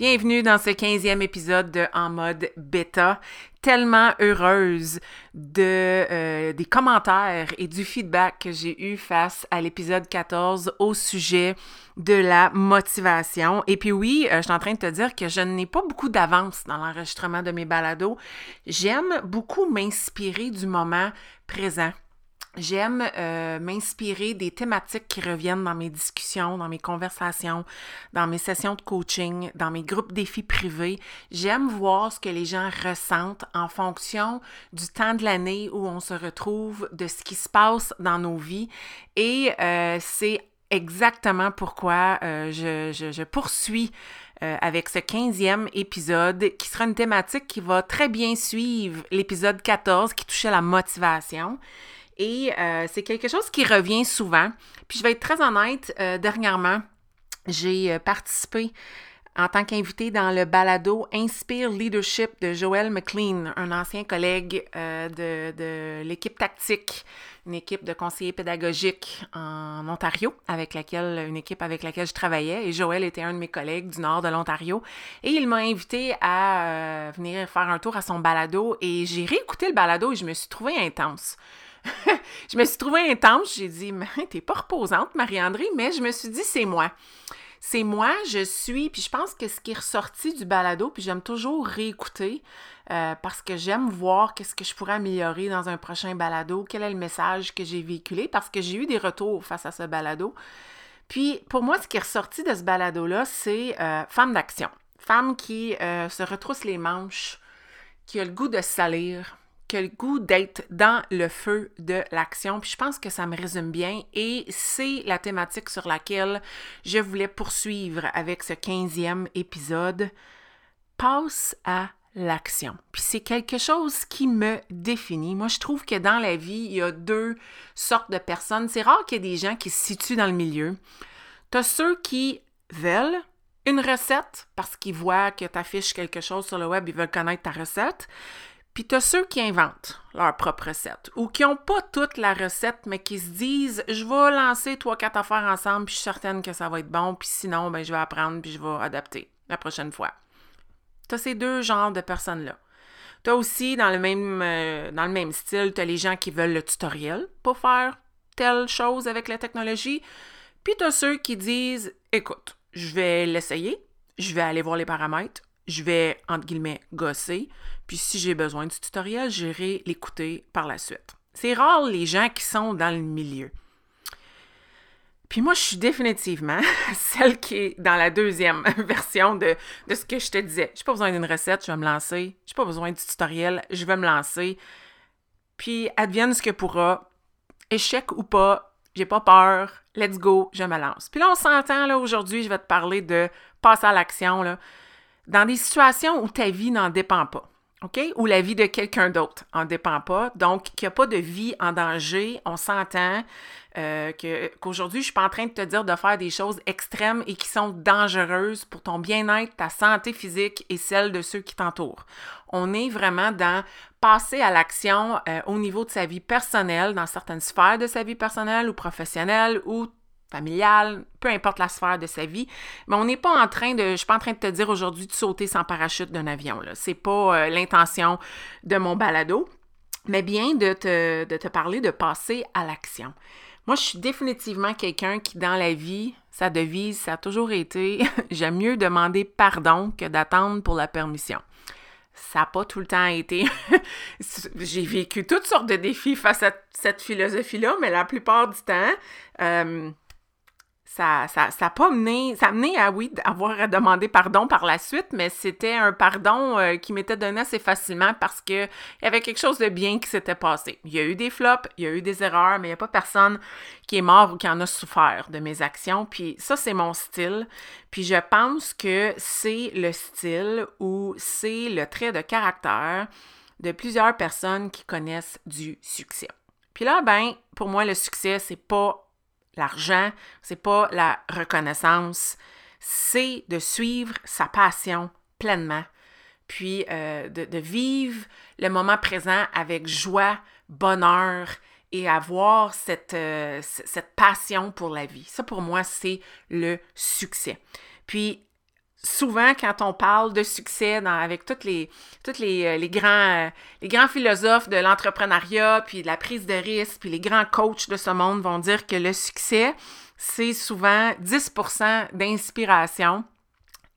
Bienvenue dans ce 15e épisode de En mode bêta. Tellement heureuse euh, des commentaires et du feedback que j'ai eu face à l'épisode 14 au sujet de la motivation. Et puis oui, euh, je suis en train de te dire que je n'ai pas beaucoup d'avance dans l'enregistrement de mes balados. J'aime beaucoup m'inspirer du moment présent. J'aime euh, m'inspirer des thématiques qui reviennent dans mes discussions, dans mes conversations, dans mes sessions de coaching, dans mes groupes défis privés. J'aime voir ce que les gens ressentent en fonction du temps de l'année où on se retrouve, de ce qui se passe dans nos vies. Et euh, c'est exactement pourquoi euh, je, je, poursuis avec ce 15e épisode qui sera une thématique qui va très bien suivre l'épisode 14 qui touchait la motivation. Et euh, c'est quelque chose qui revient souvent. Puis je vais être très honnête, euh, dernièrement, j'ai euh, participé en tant qu'invité dans le balado Inspire Leadership de Joel McLean, un ancien collègue de, l'équipe tactique, une équipe de conseillers pédagogiques en Ontario, avec laquelle, une équipe avec laquelle je travaillais. Et Joël était un de mes collègues du nord de l'Ontario. Et il m'a invité à venir faire un tour à son balado. Et j'ai réécouté le balado et je me suis trouvée intense. Je me suis trouvée intense. J'ai dit, t'es pas reposante, Marie-André, mais je me suis dit, c'est moi. C'est moi, je suis, puis je pense que ce qui est ressorti du balado, puis j'aime toujours réécouter euh, parce que j'aime voir qu'est-ce que je pourrais améliorer dans un prochain balado, quel est le message que j'ai véhiculé, parce que j'ai eu des retours face à ce balado. Puis pour moi, ce qui est ressorti de ce balado-là, c'est euh, femme d'action. Femme qui euh, se retrousse les manches, qui a le goût de salir, que le goût d'être dans le feu de l'action. Puis je pense que ça me résume bien et c'est la thématique sur laquelle je voulais poursuivre avec ce 15e épisode. Passe à l'action. Puis c'est quelque chose qui me définit. Moi, je trouve que dans la vie, il y a deux sortes de personnes. C'est rare qu'il y ait des gens qui se situent dans le milieu. Tu as ceux qui veulent une recette parce qu'ils voient que tu affiches quelque chose sur le web, ils veulent connaître ta recette. Puis tu as ceux qui inventent leur propre recette ou qui n'ont pas toute la recette, mais qui se disent Je vais lancer trois, quatre affaires ensemble, puis je suis certaine que ça va être bon, puis sinon, ben, je vais apprendre, puis je vais adapter la prochaine fois. Tu as ces deux genres de personnes-là. Tu as aussi, dans le même, euh, dans le même style, tu as les gens qui veulent le tutoriel pour faire telle chose avec la technologie. Puis tu as ceux qui disent Écoute, je vais l'essayer, je vais aller voir les paramètres, je vais, entre guillemets, gosser. Puis si j'ai besoin du tutoriel, j'irai l'écouter par la suite. C'est rare les gens qui sont dans le milieu. Puis moi, je suis définitivement celle qui est dans la deuxième version de, ce que je te disais. Je n'ai pas besoin d'une recette, je vais me lancer. Je n'ai pas besoin du tutoriel, je vais me lancer. Puis advienne ce que pourra. Échec ou pas, j'ai pas peur. Let's go, je me lance. Puis là, on s'entend, là, aujourd'hui, je vais te parler de passer à l'action, dans des situations où ta vie n'en dépend pas. OK? Ou la vie de quelqu'un d'autre en dépend pas. Donc, qu'il n'y a pas de vie en danger, on s'entend euh, qu'aujourd'hui, je ne suis pas en train de te dire de faire des choses extrêmes et qui sont dangereuses pour ton bien-être, ta santé physique et celle de ceux qui t'entourent. On est vraiment dans passer à l'action euh, au niveau de sa vie personnelle, dans certaines sphères de sa vie personnelle ou professionnelle ou familiale, peu importe la sphère de sa vie. Mais on n'est pas en train de, je suis pas en train de te dire aujourd'hui de sauter sans parachute d'un avion. Ce n'est pas euh, l'intention de mon balado, mais bien de te, de te parler de passer à l'action. Moi, je suis définitivement quelqu'un qui, dans la vie, sa devise, ça a toujours été j'aime mieux demander pardon que d'attendre pour la permission. Ça n'a pas tout le temps été. J'ai vécu toutes sortes de défis face à cette philosophie-là, mais la plupart du temps, euh, ça ça ça pas mené ça a mené à oui avoir à demander pardon par la suite mais c'était un pardon euh, qui m'était donné assez facilement parce que il y avait quelque chose de bien qui s'était passé. Il y a eu des flops il y a eu des erreurs mais il n'y a pas personne qui est mort ou qui en a souffert de mes actions. Puis ça c'est mon style. Puis je pense que c'est le style ou c'est le trait de caractère de plusieurs personnes qui connaissent du succès. Puis là ben pour moi le succès c'est pas l'argent, c'est pas la reconnaissance, c'est de suivre sa passion pleinement, puis euh, de, vivre le moment présent avec joie, bonheur et avoir cette, euh, cette passion pour la vie. Ça, pour moi, c'est le succès. Puis, souvent, quand on parle de succès avec tous euh, euh, les grands philosophes de l'entrepreneuriat, puis de la prise de risque, puis les grands coachs de ce monde vont dire que le succès, c'est souvent 10% d'inspiration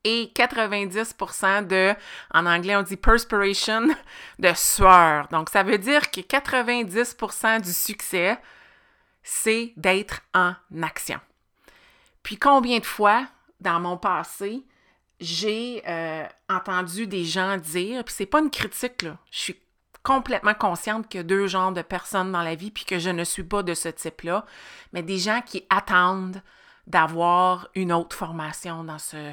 et 90% de, en anglais on dit perspiration, de sueur. Donc ça veut dire que 90% du succès, c'est d'être en action. Puis combien de fois dans mon passé, j'ai euh, entendu des gens dire, puis c'est pas une critique, là, je suis complètement consciente qu'il y a deux genres de personnes dans la vie, puis que je ne suis pas de ce type-là, mais des gens qui attendent d'avoir une autre formation dans, ce,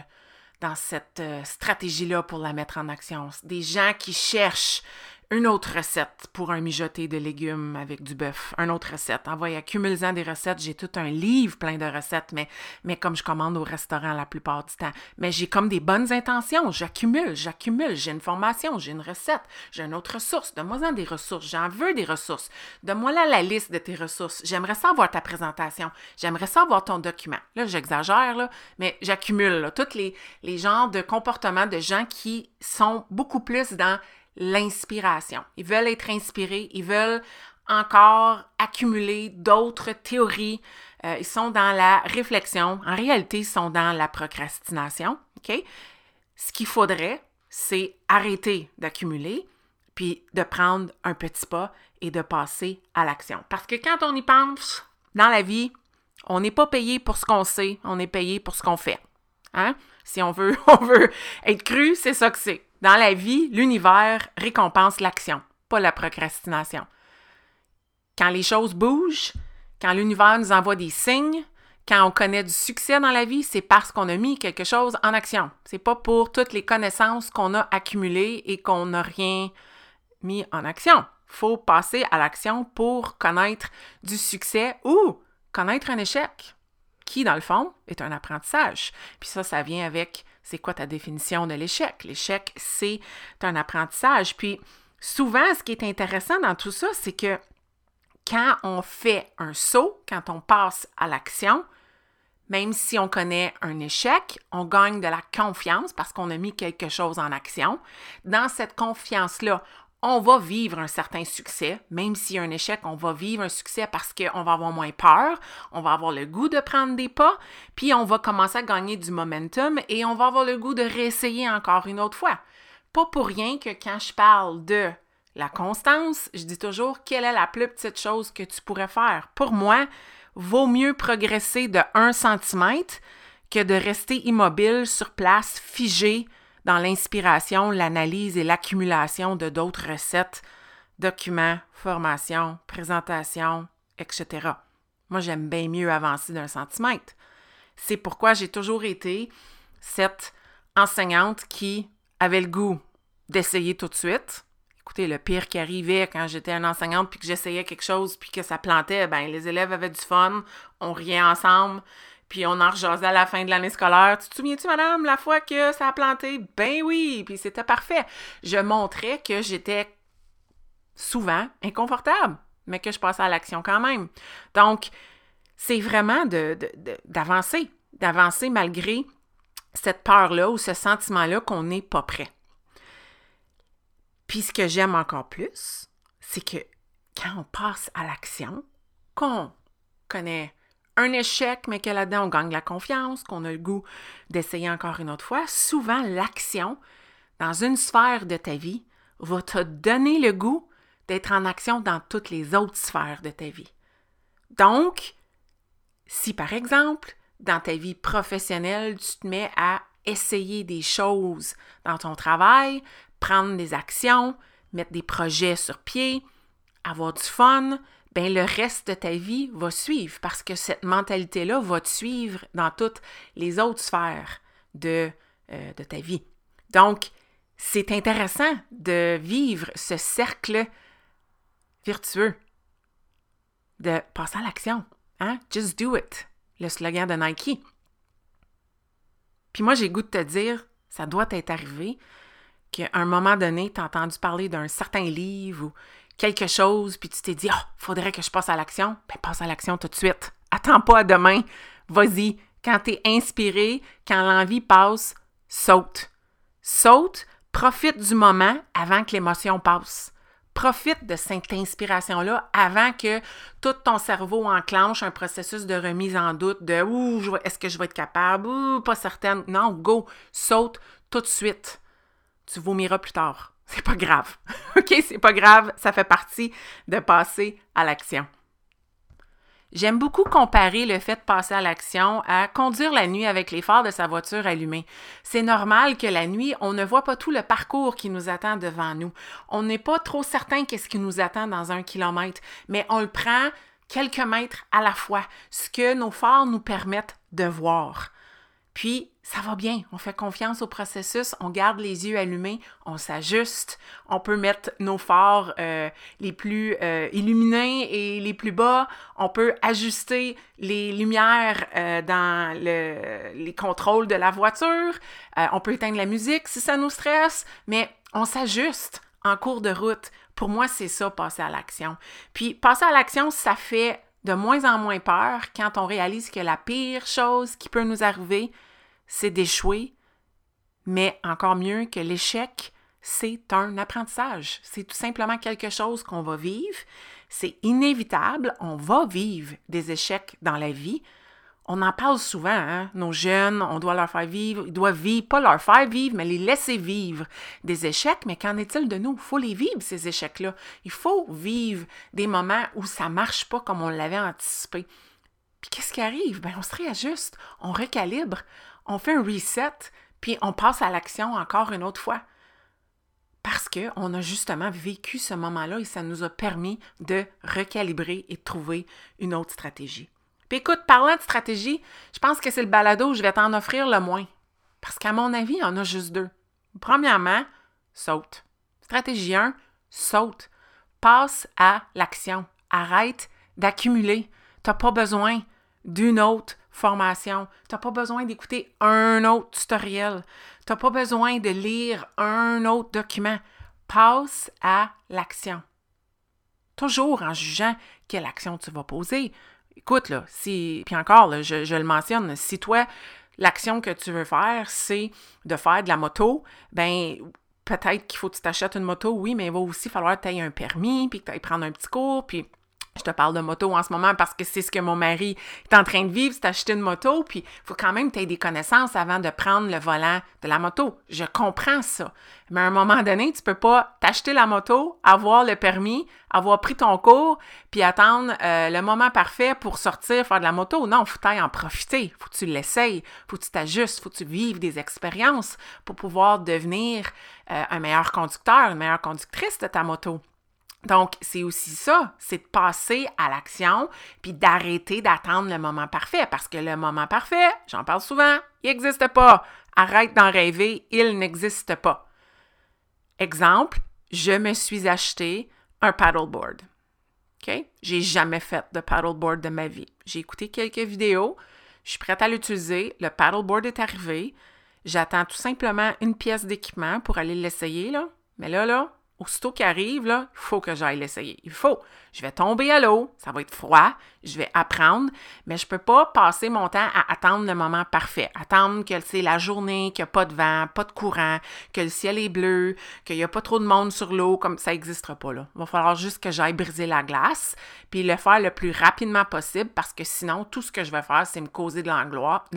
dans cette euh, stratégie-là pour la mettre en action. Des gens qui cherchent une autre recette pour un mijoté de légumes avec du bœuf. Une autre recette. Envoyez, accumule-en des recettes. J'ai tout un livre plein de recettes, mais, mais comme je commande au restaurant la plupart du temps. Mais j'ai comme des bonnes intentions. J'accumule, j'accumule. J'ai une formation, j'ai une recette, j'ai une autre ressource. Donne-moi-en des ressources. J'en veux des ressources. Donne-moi là la liste de tes ressources. J'aimerais savoir ta présentation. J'aimerais savoir ton document. Là, j'exagère, là, mais j'accumule tous les, les genres de comportements de gens qui sont beaucoup plus dans l'inspiration. Ils veulent être inspirés, ils veulent encore accumuler d'autres théories. Euh, ils sont dans la réflexion. En réalité, ils sont dans la procrastination. OK? Ce qu'il faudrait, c'est arrêter d'accumuler, puis de prendre un petit pas et de passer à l'action. Parce que quand on y pense, dans la vie, on n'est pas payé pour ce qu'on sait, on est payé pour ce qu'on fait. Hein? Si on veut, on veut être cru, c'est ça que c'est. Dans la vie, l'univers récompense l'action, pas la procrastination. Quand les choses bougent, quand l'univers nous envoie des signes, quand on connaît du succès dans la vie, c'est parce qu'on a mis quelque chose en action. C'est pas pour toutes les connaissances qu'on a accumulées et qu'on n'a rien mis en action. Faut passer à l'action pour connaître du succès ou connaître un échec, qui, dans le fond, est un apprentissage. Puis ça, ça vient avec c'est quoi ta définition de l'échec? L'échec, c'est un apprentissage. Puis souvent, ce qui est intéressant dans tout ça, c'est que quand on fait un saut, quand on passe à l'action, même si on connaît un échec, on gagne de la confiance parce qu'on a mis quelque chose en action. Dans cette confiance-là, on va vivre un certain succès, même s'il y a un échec, on va vivre un succès parce qu'on va avoir moins peur, on va avoir le goût de prendre des pas, puis on va commencer à gagner du momentum et on va avoir le goût de réessayer encore une autre fois. Pas pour rien que quand je parle de la constance, je dis toujours quelle est la plus petite chose que tu pourrais faire. Pour moi, vaut mieux progresser de 1 cm que de rester immobile sur place, figé, dans l'inspiration, l'analyse et l'accumulation de d'autres recettes, documents, formations, présentations, etc. Moi, j'aime bien mieux avancer d'un centimètre. C'est pourquoi j'ai toujours été cette enseignante qui avait le goût d'essayer tout de suite. Écoutez, le pire qui arrivait quand j'étais une enseignante puis que j'essayais quelque chose puis que ça plantait, ben les élèves avaient du fun, on riait ensemble, puis on en rejasait à la fin de l'année scolaire. Tu te souviens-tu, madame, la fois que ça a planté? Ben oui, puis c'était parfait. Je montrais que j'étais souvent inconfortable, mais que je passais à l'action quand même. Donc, c'est vraiment d'avancer, d'avancer malgré cette peur-là ou ce sentiment-là qu'on n'est pas prêt. Puis ce que j'aime encore plus, c'est que quand on passe à l'action, qu'on connaît un échec, mais que là-dedans, on gagne la confiance, qu'on a le goût d'essayer encore une autre fois, souvent l'action dans une sphère de ta vie va te donner le goût d'être en action dans toutes les autres sphères de ta vie. Donc, si par exemple, dans ta vie professionnelle, tu te mets à essayer des choses dans ton travail, prendre des actions, mettre des projets sur pied, avoir du fun, ben le reste de ta vie va suivre parce que cette mentalité-là va te suivre dans toutes les autres sphères de, euh, de ta vie. Donc, c'est intéressant de vivre ce cercle vertueux, de passer à l'action. Hein? Just do it, le slogan de Nike. Puis moi, j'ai goût de te dire, ça doit t'être arrivé qu'à un moment donné, tu as entendu parler d'un certain livre ou quelque chose, puis tu t'es dit, ah, faudrait que je passe à l'action. Ben, passe à l'action tout de suite. Attends pas à demain. Vas-y. Quand tu es inspiré, quand l'envie passe, saute. Saute, profite du moment avant que l'émotion passe. Profite de cette inspiration-là avant que tout ton cerveau enclenche un processus de remise en doute de Ouh, est-ce que je vais être capable? Ouh, pas certaine. Non, go, saute tout de suite. Tu vomiras plus tard. C'est pas grave. OK, c'est pas grave, ça fait partie de passer à l'action. J'aime beaucoup comparer le fait de passer à l'action à conduire la nuit avec les phares de sa voiture allumés. C'est normal que la nuit, on ne voit pas tout le parcours qui nous attend devant nous. On n'est pas trop certain qu'est-ce qui nous attend dans un kilomètre, mais on le prend quelques mètres à la fois, ce que nos phares nous permettent de voir. Puis, ça va bien, on fait confiance au processus, on garde les yeux allumés, on s'ajuste, on peut mettre nos phares euh, les plus euh, illuminés et les plus bas, on peut ajuster les lumières euh, dans les contrôles de la voiture, on peut éteindre la musique si ça nous stresse, mais on s'ajuste en cours de route. Pour moi, c'est ça, passer à l'action. Puis, passer à l'action, ça fait de moins en moins peur quand on réalise que la pire chose qui peut nous arriver, c'est d'échouer, mais encore mieux que l'échec, c'est un apprentissage. C'est tout simplement quelque chose qu'on va vivre. C'est inévitable, on va vivre des échecs dans la vie. On en parle souvent, hein? nos jeunes, on doit leur faire vivre, ils doivent vivre, pas leur faire vivre, mais les laisser vivre des échecs. Mais qu'en est-il de nous? Il faut les vivre, ces échecs-là. Il faut vivre des moments où ça ne marche pas comme on l'avait anticipé. Puis qu'est-ce qui arrive? Ben, on se réajuste, on recalibre, on fait un reset, puis on passe à l'action encore une autre fois. Parce qu'on a justement vécu ce moment-là et ça nous a permis de recalibrer et de trouver une autre stratégie. Puis écoute, parlant de stratégie, je pense que c'est le balado où je vais t'en offrir le moins. Parce qu'à mon avis, il y en a juste deux. Premièrement, saute. Stratégie 1, saute. Passe à l'action. Arrête d'accumuler. Tu n'as pas besoin d'une autre formation. Tu n'as pas besoin d'écouter un autre tutoriel. Tu n'as pas besoin de lire un autre document. Passe à l'action. Toujours en jugeant quelle action tu vas poser écoute, là, si, puis encore, je, le mentionne, si toi, l'action que tu veux faire, c'est de faire de la moto, ben peut-être qu'il faut que tu t'achètes une moto, oui, mais il va aussi falloir que tu aies un permis, puis que tu ailles prendre un petit cours, puis je te parle de moto en ce moment parce que c'est ce que mon mari est en train de vivre, c'est acheter une moto, puis il faut quand même que tu aies des connaissances avant de prendre le volant de la moto. Je comprends ça. Mais à un moment donné, tu peux pas t'acheter la moto, avoir le permis, avoir pris ton cours, puis attendre euh, le moment parfait pour sortir faire de la moto. Non, faut en profiter. Faut que tu l'essayes, faut que tu t'ajustes, faut que tu vives des expériences pour pouvoir devenir euh, un meilleur conducteur, une meilleure conductrice de ta moto. Donc, c'est aussi ça, c'est de passer à l'action, puis d'arrêter d'attendre le moment parfait, parce que le moment parfait, j'en parle souvent, il n'existe pas. Arrête d'en rêver, il n'existe pas. Exemple, je me suis acheté un paddleboard. OK? J'ai jamais fait de paddleboard de ma vie. J'ai écouté quelques vidéos, je suis prête à l'utiliser, le paddleboard est arrivé, j'attends tout simplement une pièce d'équipement pour aller l'essayer, là. Mais là, là, aussitôt qu'il arrive, là, il faut que j'aille l'essayer. Il faut. Je vais tomber à l'eau, ça va être froid, je vais apprendre, mais je ne peux pas passer mon temps à attendre le moment parfait. Attendre que c'est la journée, qu'il n'y a pas de vent, pas de courant, que le ciel est bleu, qu'il n'y a pas trop de monde sur l'eau, comme ça n'existera pas là. Il va falloir juste que j'aille briser la glace, puis le faire le plus rapidement possible, parce que sinon, tout ce que je vais faire, c'est me causer de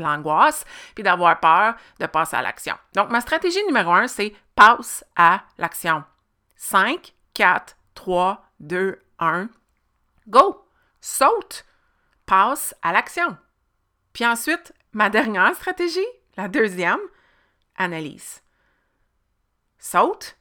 l'angoisse, puis d'avoir peur de passer à l'action. Donc, ma stratégie numéro un, c'est passe à l'action. 5, 4, 3, 2, 1. Go! Saute! Passe à l'action. Puis ensuite, ma dernière stratégie, la deuxième, analyse. Saute,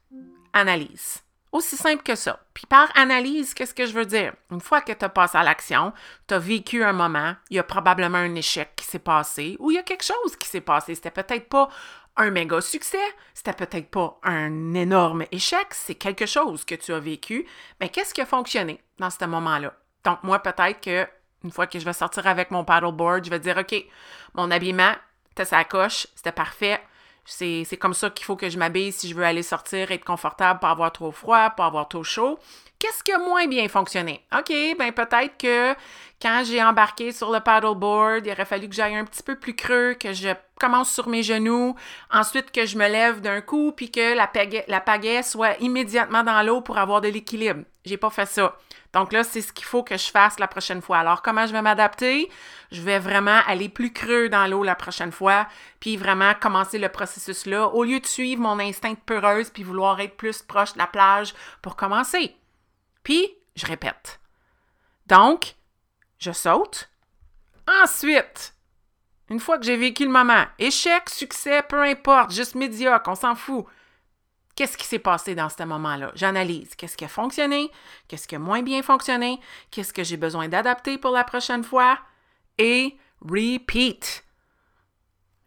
analyse. Aussi simple que ça. Puis par analyse, qu'est-ce que je veux dire? Une fois que tu as passé à l'action, tu as vécu un moment, il y a probablement un échec qui s'est passé ou il y a quelque chose qui s'est passé. C'était peut-être pas un méga succès, c'était peut-être pas un énorme échec, c'est quelque chose que tu as vécu. Mais qu'est-ce qui a fonctionné dans ce moment-là? Donc, moi, peut-être que une fois que je vais sortir avec mon paddleboard, je vais dire OK, mon habillement, c'était sa coche, c'était parfait. C'est comme ça qu'il faut que je m'habille si je veux aller sortir, être confortable, pas avoir trop froid, pas avoir trop chaud. Qu'est-ce qui a moins bien fonctionné? OK, ben peut-être que quand j'ai embarqué sur le paddleboard, il aurait fallu que j'aille un petit peu plus creux, que je commence sur mes genoux, ensuite que je me lève d'un coup, puis que la pagaie, soit immédiatement dans l'eau pour avoir de l'équilibre. J'ai pas fait ça. Donc là, c'est ce qu'il faut que je fasse la prochaine fois. Alors, comment je vais m'adapter? Je vais vraiment aller plus creux dans l'eau la prochaine fois, puis vraiment commencer le processus là, au lieu de suivre mon instinct de peureuse puis vouloir être plus proche de la plage pour commencer. Puis, je répète. Donc, je saute. Ensuite, une fois que j'ai vécu le moment, échec, succès, peu importe, juste médiocre, on s'en fout. Qu'est-ce qui s'est passé dans ce moment-là? J'analyse. Qu'est-ce qui a fonctionné? Qu'est-ce qui a moins bien fonctionné? Qu'est-ce que j'ai besoin d'adapter pour la prochaine fois? Et repeat.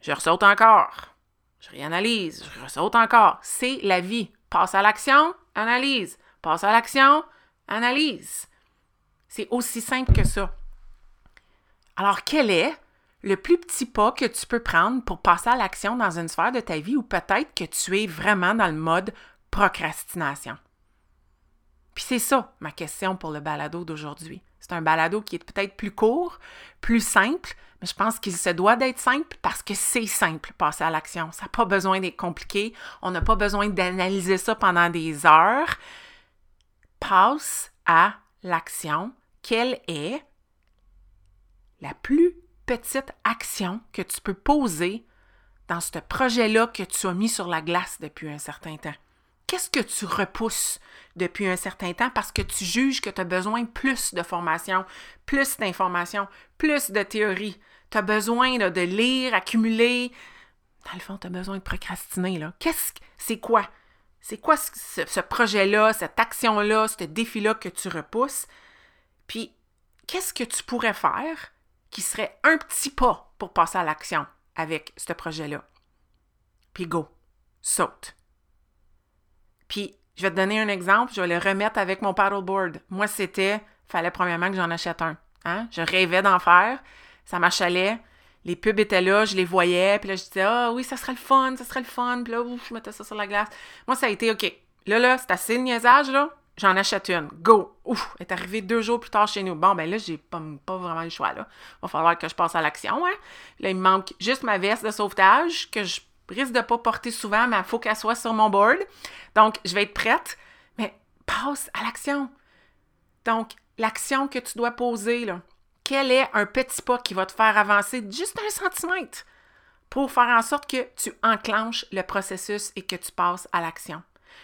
Je ressaute encore. Je réanalyse. Je ressaute encore. C'est la vie. Passe à l'action, analyse. Passe à l'action, analyse. C'est aussi simple que ça. Alors, quel est le plus petit pas que tu peux prendre pour passer à l'action dans une sphère de ta vie où peut-être que tu es vraiment dans le mode procrastination? Puis c'est ça ma question pour le balado d'aujourd'hui. C'est un balado qui est peut-être plus court, plus simple, mais je pense qu'il se doit d'être simple parce que c'est simple, passer à l'action. Ça n'a pas besoin d'être compliqué. On n'a pas besoin d'analyser ça pendant des heures. Passe à l'action. Quelle est la plus petite action que tu peux poser dans ce projet-là que tu as mis sur la glace depuis un certain temps? Qu'est-ce que tu repousses depuis un certain temps parce que tu juges que tu as besoin plus de formation, plus d'informations, plus de théorie? Tu as besoin de lire, accumuler. Dans le fond, tu as besoin de procrastiner. Là. Qu'est-ce c'est quoi? C'est quoi ce projet-là, cette action-là, ce défi-là que tu repousses? Puis, qu'est-ce que tu pourrais faire qui serait un petit pas pour passer à l'action avec ce projet-là. Puis go, saute. Puis, je vais te donner un exemple, je vais le remettre avec mon paddleboard. Moi, c'était, fallait premièrement que j'en achète un. Hein? Je rêvais d'en faire, ça m'achalait. Les pubs étaient là, je les voyais, puis là, je disais, ah oui, ça serait le fun, ça serait le fun, puis là, je mettais ça sur la glace. Moi, ça a été, OK, là, là, c'est assez le niaisage, là, j'en achète une. Go! Ouf! Elle est arrivée deux jours plus tard chez nous. Bon, ben là, j'ai pas, pas vraiment le choix, là. Va falloir que je passe à l'action, hein. Là, il me manque juste ma veste de sauvetage que je risque de pas porter souvent, mais il faut qu'elle soit sur mon board. Donc, je vais être prête. Mais passe à l'action. Donc, l'action que tu dois poser, là. Quel est un petit pas qui va te faire avancer juste un centimètre pour faire en sorte que tu enclenches le processus et que tu passes à l'action?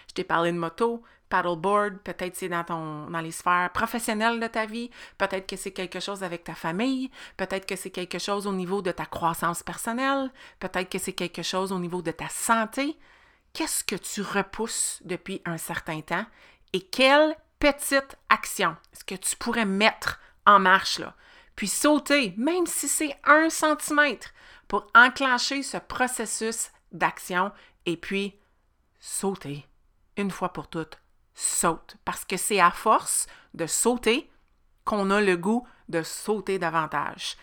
Je t'ai parlé de moto, paddleboard, peut-être c'est dans, ton, dans les sphères professionnelles de ta vie, peut-être que c'est quelque chose avec ta famille, peut-être que c'est quelque chose au niveau de ta croissance personnelle, peut-être que c'est quelque chose au niveau de ta santé. Qu'est-ce que tu repousses depuis un certain temps et quelle petite action est-ce que tu pourrais mettre en marche là? Puis sauter, même si c'est un centimètre, pour enclencher ce processus d'action et puis sauter une fois pour toutes saute. Parce que c'est à force de sauter qu'on a le goût de sauter davantage.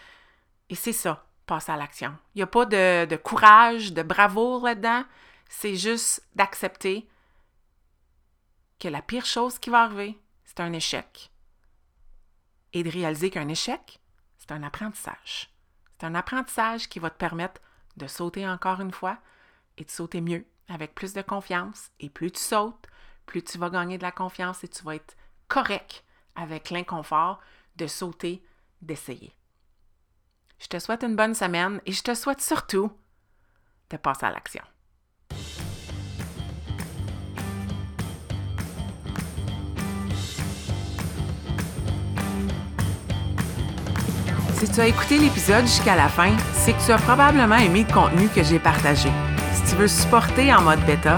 Et c'est ça, passer à l'action. Il n'y a pas de, de, courage, de bravoure là-dedans. C'est juste d'accepter que la pire chose qui va arriver, c'est un échec. Et de réaliser qu'un échec, c'est un apprentissage. C'est un apprentissage qui va te permettre de sauter encore une fois et de sauter mieux, avec plus de confiance. Et plus tu sautes, plus tu vas gagner de la confiance et tu vas être correct avec l'inconfort de sauter, d'essayer. Je te souhaite une bonne semaine et je te souhaite surtout de passer à l'action. Si tu as écouté l'épisode jusqu'à la fin, c'est que tu as probablement aimé le contenu que j'ai partagé. Si tu veux supporter en mode bêta,